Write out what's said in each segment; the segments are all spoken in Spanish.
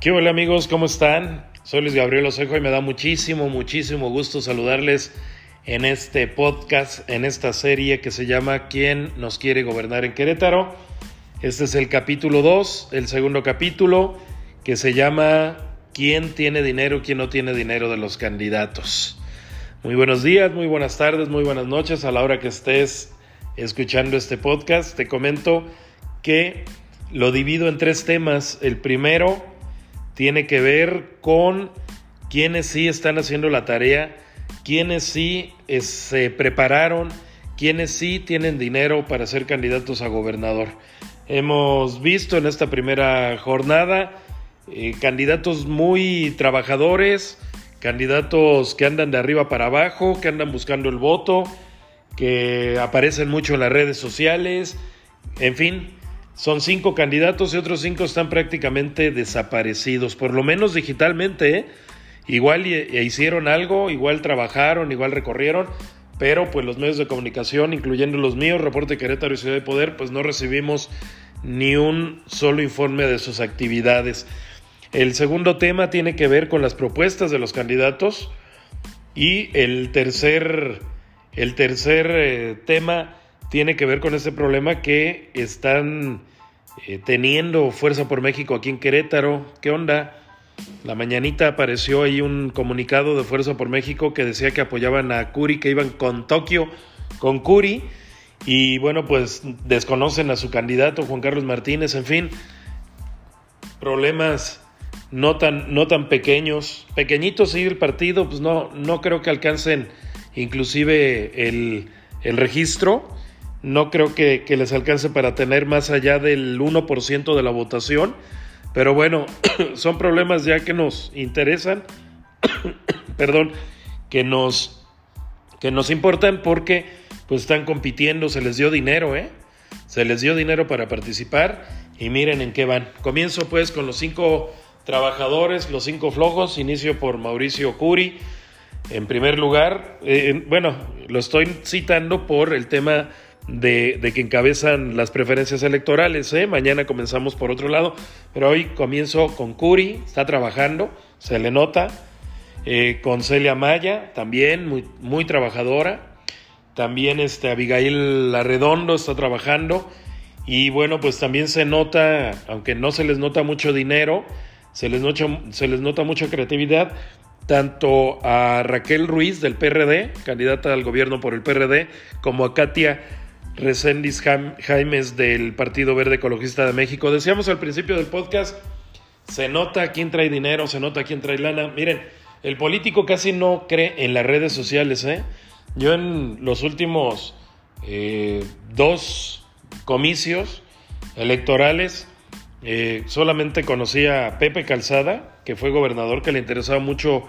¿Qué hola amigos? ¿Cómo están? Soy Luis Gabriel Osejo y me da muchísimo, muchísimo gusto saludarles en este podcast, en esta serie que se llama ¿Quién nos quiere gobernar en Querétaro? Este es el capítulo 2, el segundo capítulo que se llama ¿Quién tiene dinero, quién no tiene dinero de los candidatos? Muy buenos días, muy buenas tardes, muy buenas noches a la hora que estés escuchando este podcast. Te comento que lo divido en tres temas. El primero tiene que ver con quienes sí están haciendo la tarea, quienes sí eh, se prepararon, quienes sí tienen dinero para ser candidatos a gobernador. Hemos visto en esta primera jornada eh, candidatos muy trabajadores, candidatos que andan de arriba para abajo, que andan buscando el voto, que aparecen mucho en las redes sociales, en fin, son cinco candidatos y otros cinco están prácticamente desaparecidos, por lo menos digitalmente. ¿eh? Igual e hicieron algo, igual trabajaron, igual recorrieron, pero pues los medios de comunicación, incluyendo los míos, Reporte Querétaro y Ciudad de Poder, pues no recibimos ni un solo informe de sus actividades. El segundo tema tiene que ver con las propuestas de los candidatos y el tercer, el tercer eh, tema tiene que ver con ese problema que están eh, teniendo Fuerza por México aquí en Querétaro. ¿Qué onda? La mañanita apareció ahí un comunicado de Fuerza por México que decía que apoyaban a Curi, que iban con Tokio, con Curi. Y bueno, pues desconocen a su candidato, Juan Carlos Martínez, en fin. Problemas no tan, no tan pequeños. Pequeñitos sí el partido, pues no, no creo que alcancen inclusive el, el registro no creo que, les alcance para tener más allá del 1% de la votación. Pero bueno, son problemas ya que nos interesan, perdón, que nos, que nos importan porque pues están compitiendo, se les dio dinero, ¿eh? Se les dio dinero para participar y miren en qué van. Comienzo pues con los cinco trabajadores, los cinco flojos, inicio por Mauricio Curi. En primer lugar, eh, bueno, lo estoy citando por el tema de, que encabezan las preferencias electorales. ¿eh? Mañana comenzamos por otro lado, pero hoy comienzo con Curi, está trabajando, se le nota. Eh, con Celia Maya, también muy, trabajadora. También este, Abigail Arredondo está trabajando. Y bueno, pues también se nota, aunque no se les nota mucho dinero, se les nota, se les nota mucha creatividad, tanto a Raquel Ruiz del PRD, candidata al gobierno por el PRD, como a Katia Recendis Jaimes del Partido Verde Ecologista de México. Decíamos al principio del podcast, se nota quién trae dinero, se nota quién trae lana. Miren, el político casi no cree en las redes sociales. ¿eh? Yo en los últimos eh, dos comicios electorales eh, solamente conocí a Pepe Calzada, que fue gobernador, que le interesaba mucho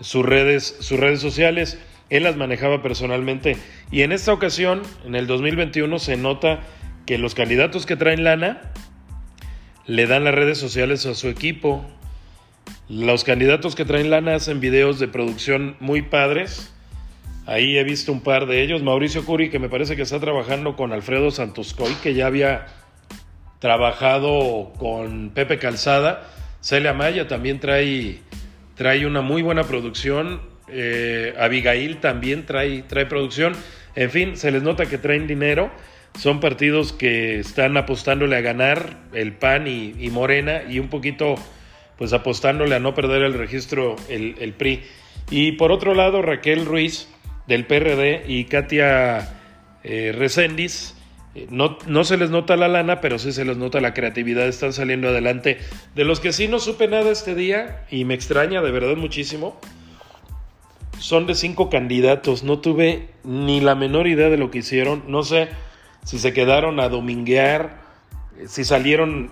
sus redes, sus redes sociales él las manejaba personalmente. Y en esta ocasión, en el 2021, se nota que los candidatos que traen lana le dan las redes sociales a su equipo. Los candidatos que traen lana hacen videos de producción muy padres. Ahí he visto un par de ellos. Mauricio Curi, que me parece que está trabajando con Alfredo Santoscoy, que ya había trabajado con Pepe Calzada. Celia Maya también trae, trae una muy buena producción eh, Abigail también trae, trae producción. En fin, se les nota que traen dinero. Son partidos que están apostándole a ganar el PAN y, Morena y un poquito pues apostándole a no perder el registro el, PRI. Y por otro lado, Raquel Ruiz del PRD y Katia eh, Recendis, eh, no, no, se les nota la lana, pero sí se les nota la creatividad, están saliendo adelante. De los que sí no supe nada este día, y me extraña de verdad muchísimo, son de cinco candidatos. No tuve ni la menor idea de lo que hicieron. No sé si se quedaron a dominguear, si salieron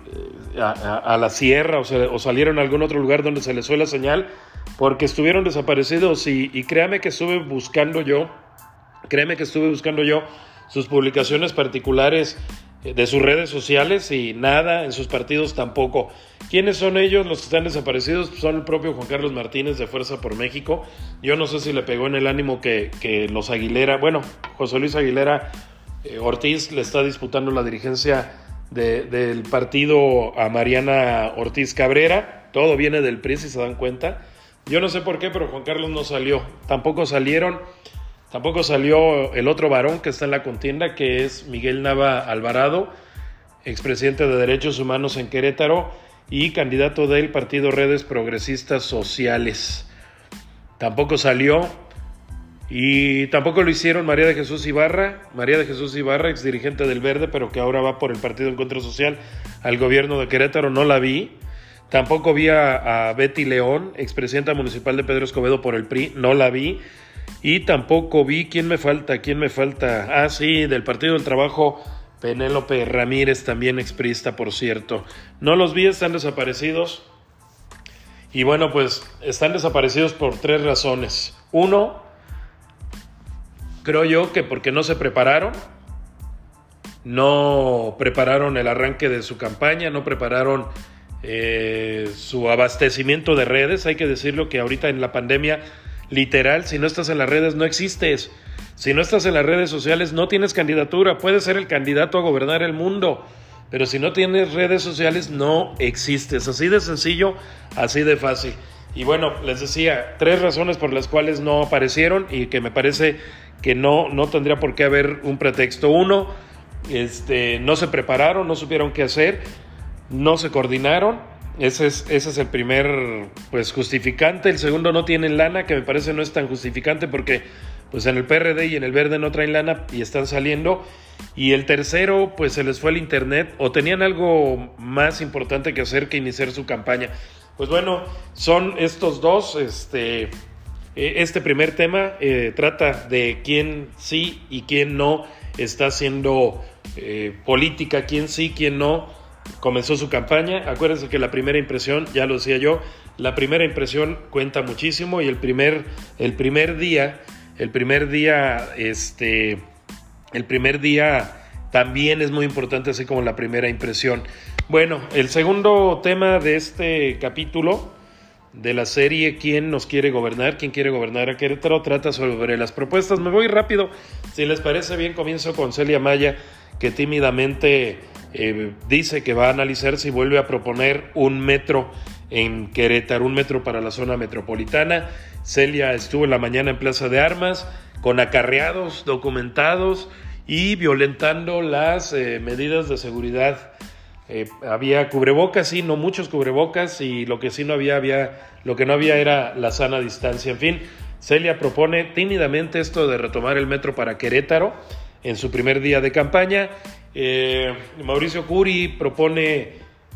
eh, a, la sierra o, salieron a algún otro lugar donde se les fue la señal, porque estuvieron desaparecidos. Y, y créame que estuve buscando yo, créeme que estuve buscando yo sus publicaciones particulares de sus redes sociales y nada, en sus partidos tampoco. ¿Quiénes son ellos los que están desaparecidos? Son el propio Juan Carlos Martínez de Fuerza por México. Yo no sé si le pegó en el ánimo que, los Aguilera, bueno, José Luis Aguilera eh, Ortiz le está disputando la dirigencia del partido a Mariana Ortiz Cabrera. todo viene del PRI, si se dan cuenta. Yo no sé por qué, pero Juan Carlos no salió. Tampoco salieron, tampoco salió el otro varón que está en la contienda, que es Miguel Nava Alvarado, expresidente de Derechos Humanos en Querétaro y candidato del Partido Redes Progresistas Sociales. Tampoco salió y tampoco lo hicieron María de Jesús Ibarra, María de Jesús Ibarra, ex dirigente del Verde, pero que ahora va por el Partido Encuentro Social al gobierno de Querétaro, no la vi. Tampoco vi a, Betty León, expresidenta municipal de Pedro Escobedo por el PRI, no la vi. Y tampoco vi, ¿quién me falta? ¿Quién me falta? Ah, sí, del Partido del Trabajo, Penélope Ramírez, también exprista, por cierto. No los vi, están desaparecidos. Y bueno, pues están desaparecidos por tres razones. Uno, creo yo que porque no se prepararon, no prepararon el arranque de su campaña, no prepararon eh, su abastecimiento de redes. Hay que decirlo que ahorita en la pandemia, literal, si no estás en las redes no existes. Si no estás en las redes sociales no tienes candidatura. Puedes ser el candidato a gobernar el mundo. Pero si no tienes redes sociales no existes. Así de sencillo, así de fácil. Y bueno, les decía, tres razones por las cuales no aparecieron y que me parece que no, no tendría por qué haber un pretexto. Uno, este, no se prepararon, no supieron qué hacer no se coordinaron. Ese es, ese es el primer pues, justificante. El segundo, no tienen lana, que me parece no es tan justificante porque pues, en el PRD y en el Verde no traen lana y están saliendo. Y el tercero, pues se les fue el internet o tenían algo más importante que hacer que iniciar su campaña. Pues bueno, son estos dos. Este, e, este primer tema eh, trata de quién sí y quién no está haciendo eh, política, quién sí, quién no comenzó su campaña. Acuérdense que la primera impresión, ya lo decía yo, la primera impresión cuenta muchísimo y el primer, el primer día, el primer día, este, el primer día también es muy importante, así como la primera impresión. Bueno, el segundo tema de este capítulo de la serie ¿Quién nos quiere gobernar? ¿Quién quiere gobernar a Querétaro? Trata sobre las propuestas. Me voy rápido. Si les parece bien, comienzo con Celia Maya, que tímidamente eh, dice que va a analizar si vuelve a proponer un metro en Querétaro, un metro para la zona metropolitana. Celia estuvo en la mañana en Plaza de Armas con acarreados documentados y violentando las eh, medidas de seguridad. Eh, había cubrebocas, sí, no muchos cubrebocas y lo que sí no había, había, lo que no había era la sana distancia. En fin, Celia propone tímidamente esto de retomar el metro para Querétaro en su primer día de campaña eh, Mauricio Curi propone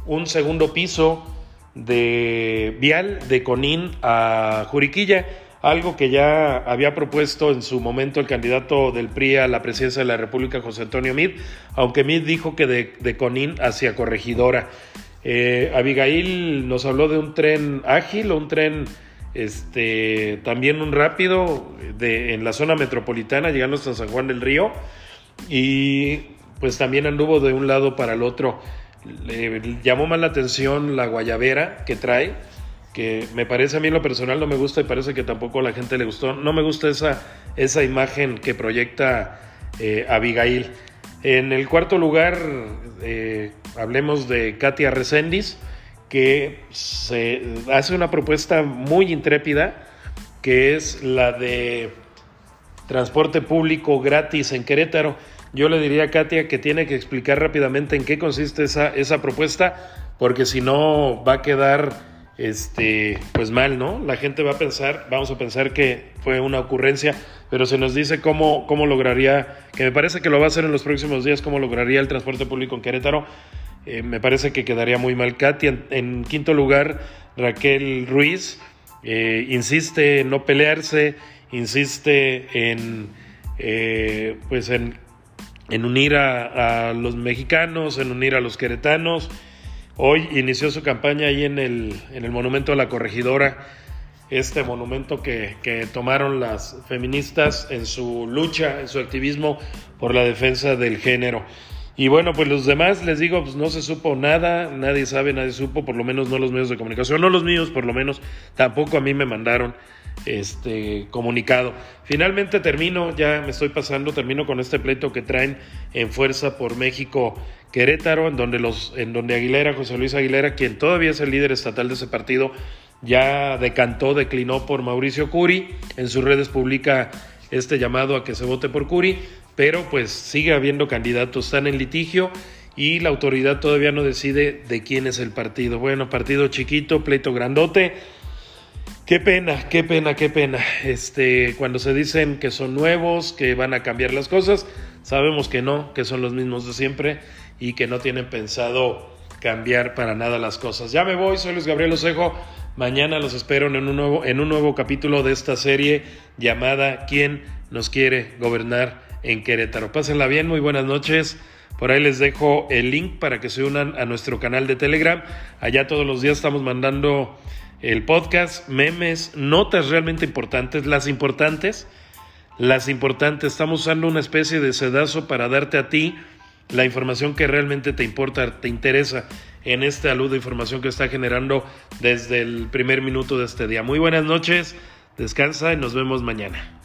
un segundo piso de vial de Conín a Juriquilla, algo que ya había propuesto en su momento el candidato del PRI a la presidencia de la República, José Antonio Mid, aunque Mid dijo que de, Conín hacia Corregidora. Eh, Abigail nos habló de un tren ágil, un tren este, también un rápido de, en la zona metropolitana, llegando hasta San Juan del Río. Y pues también anduvo de un lado para el otro. Le llamó más la atención la guayabera que trae, que me parece a mí lo personal no me gusta y parece que tampoco a la gente le gustó. No me gusta esa, esa imagen que proyecta eh, Abigail. En el cuarto lugar, eh, hablemos de Katia Resendiz, que se hace una propuesta muy intrépida, que es la de transporte público gratis en Querétaro. Yo le diría a Katia que tiene que explicar rápidamente en qué consiste esa, esa propuesta, porque si no va a quedar este, pues mal, ¿no? La gente va a pensar, vamos a pensar que fue una ocurrencia, pero se nos dice cómo, cómo lograría, que me parece que lo va a hacer en los próximos días, cómo lograría el transporte público en Querétaro. Eh, me parece que quedaría muy mal Katia. En, quinto lugar, Raquel Ruiz eh, insiste en no pelearse, insiste en, eh, pues en unir a, los mexicanos, en unir a los queretanos. Hoy inició su campaña ahí en el, en el Monumento a la Corregidora, este monumento que, tomaron las feministas en su lucha, en su activismo por la defensa del género. Y bueno, pues los demás les digo, pues no se supo nada, nadie sabe, nadie supo, por lo menos no los medios de comunicación, no los míos, por lo menos tampoco a mí me mandaron este comunicado. Finalmente termino, ya me estoy pasando, termino con este pleito que traen en fuerza por México Querétaro, en donde los, en donde Aguilera, José Luis Aguilera, quien todavía es el líder estatal de ese partido, ya decantó, declinó por Mauricio Curi, en sus redes publica este llamado a que se vote por Curi, pero pues sigue habiendo candidatos, están en litigio y la autoridad todavía no decide de quién es el partido. Bueno, partido chiquito, pleito grandote. Qué pena, qué pena, qué pena. Este, cuando se dicen que son nuevos, que van a cambiar las cosas, sabemos que no, que son los mismos de siempre y que no tienen pensado cambiar para nada las cosas. Ya me voy, soy Luis Gabriel Osejo. Mañana los espero en un nuevo, en un nuevo capítulo de esta serie llamada ¿Quién nos quiere gobernar en Querétaro? Pásenla bien, muy buenas noches. Por ahí les dejo el link para que se unan a nuestro canal de Telegram. Allá todos los días estamos mandando el podcast, memes, notas realmente importantes, las importantes, las importantes. Estamos usando una especie de sedazo para darte a ti la información que realmente te importa, te interesa en este alud de información que está generando desde el primer minuto de este día. Muy buenas noches, descansa y nos vemos mañana.